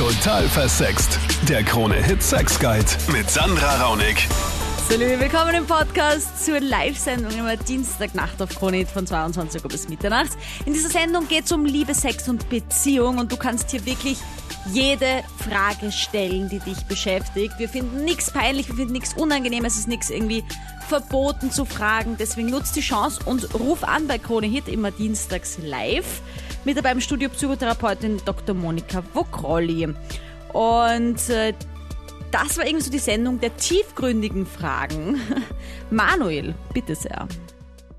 Total versext. Der Krone-Hit Sex Guide mit Sandra Raunig. Liebe, willkommen im Podcast zur Live-Sendung immer Dienstagnacht auf Kronit von 22 Uhr bis Mitternacht. In dieser Sendung geht es um Liebe, Sex und Beziehung und du kannst hier wirklich jede Frage stellen, die dich beschäftigt. Wir finden nichts peinlich, wir finden nichts unangenehm, es ist nichts irgendwie verboten zu fragen. Deswegen nutzt die Chance und ruf an bei Krone Hit immer dienstags live. Mit dabei im Studio Psychotherapeutin Dr. Monika Wokrolli. Und äh, das war irgendwie so die Sendung der tiefgründigen Fragen. Manuel, bitte sehr.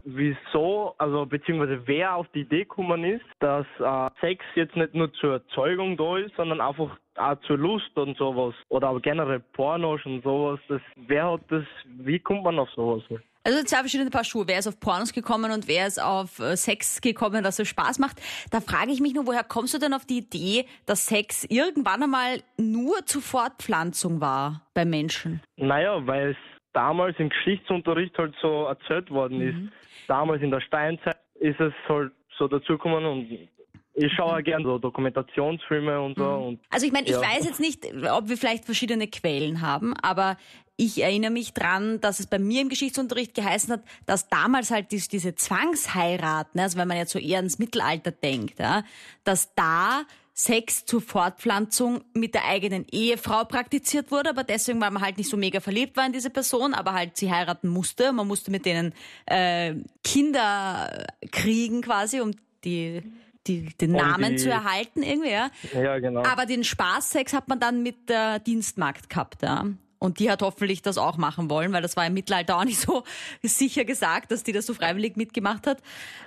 Wieso, also beziehungsweise wer auf die Idee gekommen ist, dass äh, Sex jetzt nicht nur zur Erzeugung da ist, sondern einfach auch zur Lust und sowas. Oder auch generell Pornos und sowas. Das, wer hat das, wie kommt man auf sowas? Also zwei verschiedene Paar Schuhe. Wer ist auf Pornos gekommen und wer ist auf äh, Sex gekommen, dass es Spaß macht? Da frage ich mich nur, woher kommst du denn auf die Idee, dass Sex irgendwann einmal nur zur Fortpflanzung war bei Menschen? Naja, weil es damals im Geschichtsunterricht halt so erzählt worden mhm. ist. Damals in der Steinzeit ist es halt so dazugekommen und ich schaue auch gern so Dokumentationsfilme und so. Mhm. Und, also ich meine, ich ja. weiß jetzt nicht, ob wir vielleicht verschiedene Quellen haben, aber ich erinnere mich dran, dass es bei mir im Geschichtsunterricht geheißen hat, dass damals halt diese Zwangsheiraten, also wenn man jetzt so eher ins Mittelalter denkt, ja, dass da Sex zur Fortpflanzung mit der eigenen Ehefrau praktiziert wurde, aber deswegen, weil man halt nicht so mega verliebt war in diese Person, aber halt sie heiraten musste. Man musste mit denen äh, Kinder kriegen quasi, um die die, den Namen die, zu erhalten irgendwie, ja. Ja, genau. Aber den Spaßsex hat man dann mit der Dienstmarkt gehabt, ja. Und die hat hoffentlich das auch machen wollen, weil das war im Mittelalter auch nicht so sicher gesagt, dass die das so freiwillig mitgemacht hat.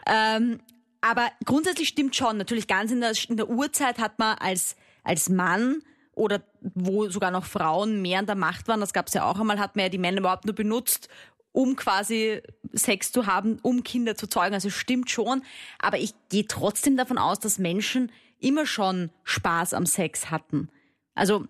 Ähm, aber grundsätzlich stimmt schon, natürlich ganz in der, in der Urzeit hat man als, als Mann oder wo sogar noch Frauen mehr an der Macht waren, das gab es ja auch einmal, hat man ja die Männer überhaupt nur benutzt, um quasi Sex zu haben, um Kinder zu zeugen. Also stimmt schon. Aber ich gehe trotzdem davon aus, dass Menschen immer schon Spaß am Sex hatten. Also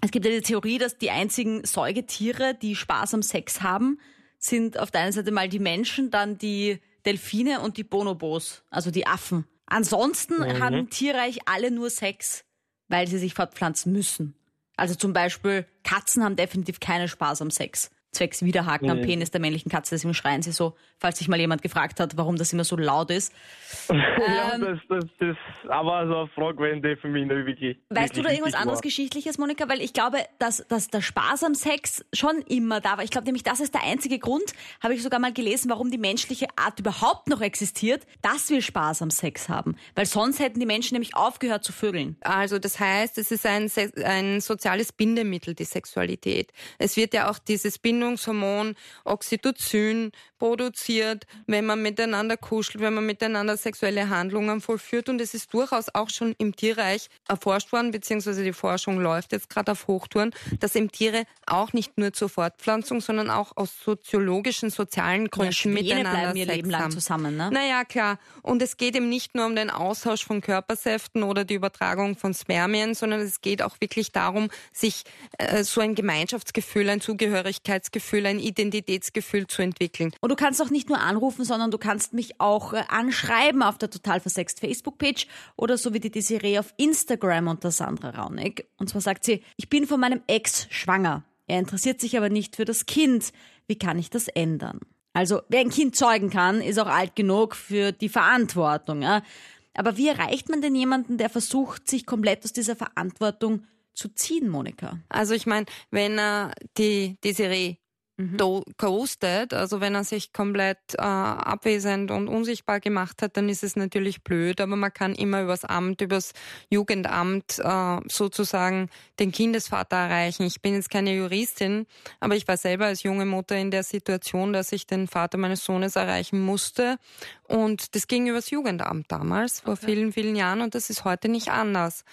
es gibt ja die Theorie, dass die einzigen Säugetiere, die Spaß am Sex haben, sind auf der einen Seite mal die Menschen, dann die Delfine und die Bonobos, also die Affen. Ansonsten mhm. haben Tierreich alle nur Sex, weil sie sich fortpflanzen müssen. Also zum Beispiel Katzen haben definitiv keinen Spaß am Sex zwecks Widerhaken nee. am Penis der männlichen Katze. Deswegen schreien sie so, falls sich mal jemand gefragt hat, warum das immer so laut ist. ja, ähm, das, das, das aber so eine Frage, wenn für mich nicht wirklich. Weißt wirklich du da irgendwas anderes war. Geschichtliches, Monika? Weil ich glaube, dass, dass der Spaß am Sex schon immer da war. Ich glaube nämlich, das ist der einzige Grund, habe ich sogar mal gelesen, warum die menschliche Art überhaupt noch existiert, dass wir Spaß am Sex haben. Weil sonst hätten die Menschen nämlich aufgehört zu vögeln. Also das heißt, es ist ein, ein soziales Bindemittel, die Sexualität. Es wird ja auch dieses Bindemittel Bindungshormon Oxytocin produziert, wenn man miteinander kuschelt, wenn man miteinander sexuelle Handlungen vollführt. Und es ist durchaus auch schon im Tierreich erforscht worden, beziehungsweise die Forschung läuft jetzt gerade auf Hochtouren, dass eben Tiere auch nicht nur zur Fortpflanzung, sondern auch aus soziologischen, sozialen Gründen ja, miteinander bleiben ihr Sex Leben lang haben. zusammen, ne? Naja, klar. Und es geht eben nicht nur um den Austausch von Körpersäften oder die Übertragung von Spermien, sondern es geht auch wirklich darum, sich äh, so ein Gemeinschaftsgefühl, ein Zugehörigkeitsgefühl Sicherheitsgefühl, ein Identitätsgefühl zu entwickeln. Und du kannst auch nicht nur anrufen, sondern du kannst mich auch äh, anschreiben auf der Total Versext Facebook-Page oder so wie die Desiree auf Instagram unter Sandra Raunig. Und zwar sagt sie, ich bin von meinem Ex schwanger. Er interessiert sich aber nicht für das Kind. Wie kann ich das ändern? Also, wer ein Kind zeugen kann, ist auch alt genug für die Verantwortung. Ja? Aber wie erreicht man denn jemanden, der versucht, sich komplett aus dieser Verantwortung zu ziehen, Monika? Also ich meine, wenn er die Desiree mhm. ghostet, also wenn er sich komplett äh, abwesend und unsichtbar gemacht hat, dann ist es natürlich blöd, aber man kann immer übers Amt, übers Jugendamt äh, sozusagen den Kindesvater erreichen. Ich bin jetzt keine Juristin, aber ich war selber als junge Mutter in der Situation, dass ich den Vater meines Sohnes erreichen musste und das ging übers Jugendamt damals, vor okay. vielen, vielen Jahren und das ist heute nicht anders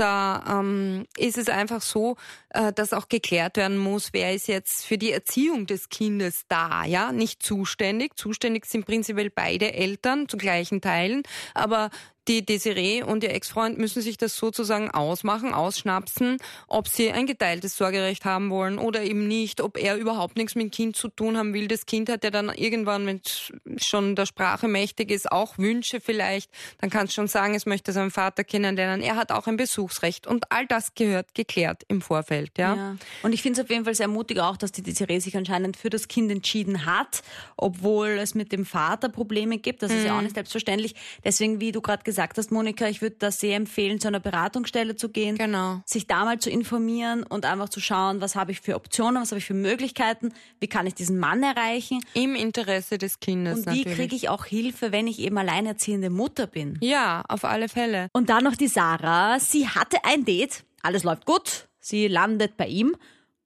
da ähm, ist es einfach so, äh, dass auch geklärt werden muss, wer ist jetzt für die Erziehung des Kindes da, ja, nicht zuständig. Zuständig sind prinzipiell beide Eltern zu gleichen Teilen, aber die Desiree und ihr Ex-Freund müssen sich das sozusagen ausmachen, ausschnapsen, ob sie ein geteiltes Sorgerecht haben wollen oder eben nicht, ob er überhaupt nichts mit dem Kind zu tun haben will. Das Kind hat ja dann irgendwann, wenn es schon der Sprache mächtig ist, auch Wünsche vielleicht. Dann kann es schon sagen, es möchte seinen Vater kennenlernen. Er hat auch ein Besuchsrecht und all das gehört geklärt im Vorfeld. Ja. ja. Und ich finde es auf jeden Fall sehr mutig auch, dass die Desiree sich anscheinend für das Kind entschieden hat, obwohl es mit dem Vater Probleme gibt. Das mhm. ist ja auch mhm. nicht selbstverständlich. Deswegen, wie du gerade gesagt hast, Monika, ich würde da sehr empfehlen, zu einer Beratungsstelle zu gehen, genau. sich da mal zu informieren und einfach zu schauen, was habe ich für Optionen, was habe ich für Möglichkeiten, wie kann ich diesen Mann erreichen. Im Interesse des Kindes. Und wie kriege ich auch Hilfe, wenn ich eben alleinerziehende Mutter bin? Ja, auf alle Fälle. Und dann noch die Sarah. Sie hatte ein Date, alles läuft gut, sie landet bei ihm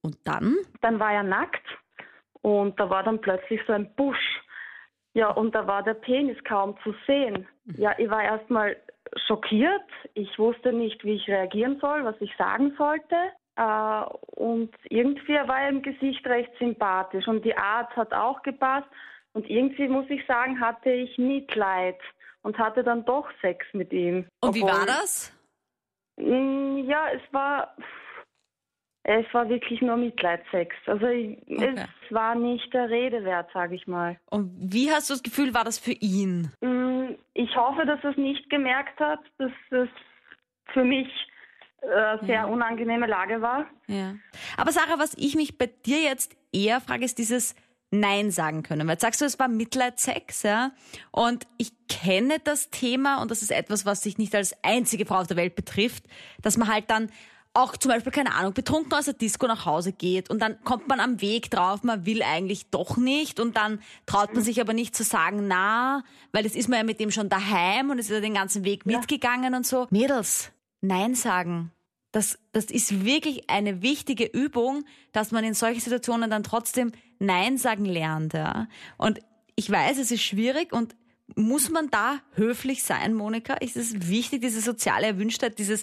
und dann? Dann war er nackt und da war dann plötzlich so ein Busch. Ja, und da war der Penis kaum zu sehen. Ja, ich war erstmal schockiert. Ich wusste nicht, wie ich reagieren soll, was ich sagen sollte. Äh, und irgendwie war er im Gesicht recht sympathisch und die Art hat auch gepasst. Und irgendwie muss ich sagen, hatte ich Mitleid und hatte dann doch Sex mit ihm. Und wie war das? Mm, ja, es war es war wirklich nur Mitleidsex. Also okay. es war nicht der Rede wert, sage ich mal. Und wie hast du das Gefühl, war das für ihn? Mm, ich hoffe, dass er es nicht gemerkt hat, dass es für mich eine äh, sehr ja. unangenehme Lage war. Ja. Aber Sarah, was ich mich bei dir jetzt eher frage, ist dieses Nein sagen können. Weil jetzt sagst du, es war Mitleidsex, ja. Und ich kenne das Thema und das ist etwas, was sich nicht als einzige Frau auf der Welt betrifft, dass man halt dann auch zum Beispiel, keine Ahnung, betrunken aus der Disco nach Hause geht und dann kommt man am Weg drauf, man will eigentlich doch nicht und dann traut man sich aber nicht zu sagen, na, weil es ist man ja mit dem schon daheim und es ist ja den ganzen Weg ja. mitgegangen und so. Mädels, Nein sagen. Das, das ist wirklich eine wichtige Übung, dass man in solchen Situationen dann trotzdem Nein sagen lernt. Ja. Und ich weiß, es ist schwierig und muss man da höflich sein, Monika? Ist es wichtig, diese soziale Erwünschtheit, dieses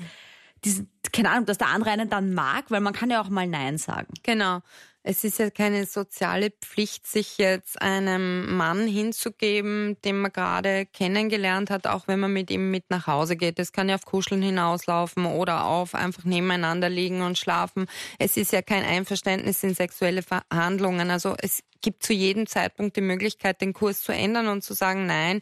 diesen, keine Ahnung, dass der andere einen dann mag, weil man kann ja auch mal Nein sagen. Genau. Es ist ja keine soziale Pflicht, sich jetzt einem Mann hinzugeben, den man gerade kennengelernt hat, auch wenn man mit ihm mit nach Hause geht. Es kann ja auf Kuscheln hinauslaufen oder auf einfach nebeneinander liegen und schlafen. Es ist ja kein Einverständnis in sexuelle Verhandlungen. Also es gibt zu jedem Zeitpunkt die Möglichkeit, den Kurs zu ändern und zu sagen, nein,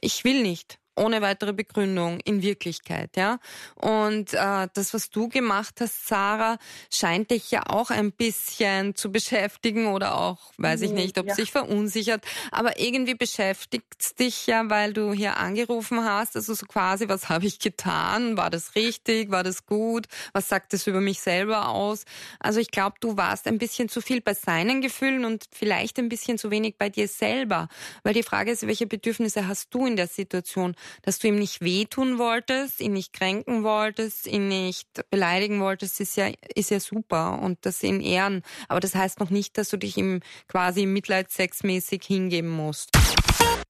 ich will nicht ohne weitere Begründung in Wirklichkeit, ja. Und äh, das, was du gemacht hast, Sarah, scheint dich ja auch ein bisschen zu beschäftigen oder auch, weiß ich nicht, ob ja. sich verunsichert, aber irgendwie beschäftigt dich ja, weil du hier angerufen hast, also so quasi, was habe ich getan? War das richtig? War das gut? Was sagt es über mich selber aus? Also ich glaube, du warst ein bisschen zu viel bei seinen Gefühlen und vielleicht ein bisschen zu wenig bei dir selber, weil die Frage ist, welche Bedürfnisse hast du in der Situation? Dass du ihm nicht wehtun wolltest, ihn nicht kränken wolltest, ihn nicht beleidigen wolltest, ist ja, ist ja super und das in Ehren. Aber das heißt noch nicht, dass du dich ihm quasi mitleidssexmäßig hingeben musst.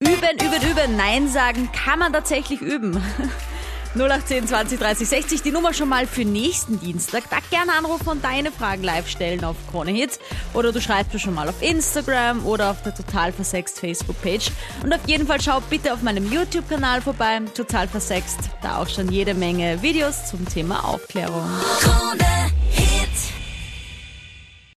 Üben, üben, üben. Nein sagen kann man tatsächlich üben. 0810 20 30 60, die Nummer schon mal für nächsten Dienstag. Da gerne anrufen und deine Fragen live stellen auf Krone Hits. Oder du schreibst mir schon mal auf Instagram oder auf der Total Versext Facebook-Page. Und auf jeden Fall schau bitte auf meinem YouTube-Kanal vorbei, Total Versext. Da auch schon jede Menge Videos zum Thema Aufklärung. Krone.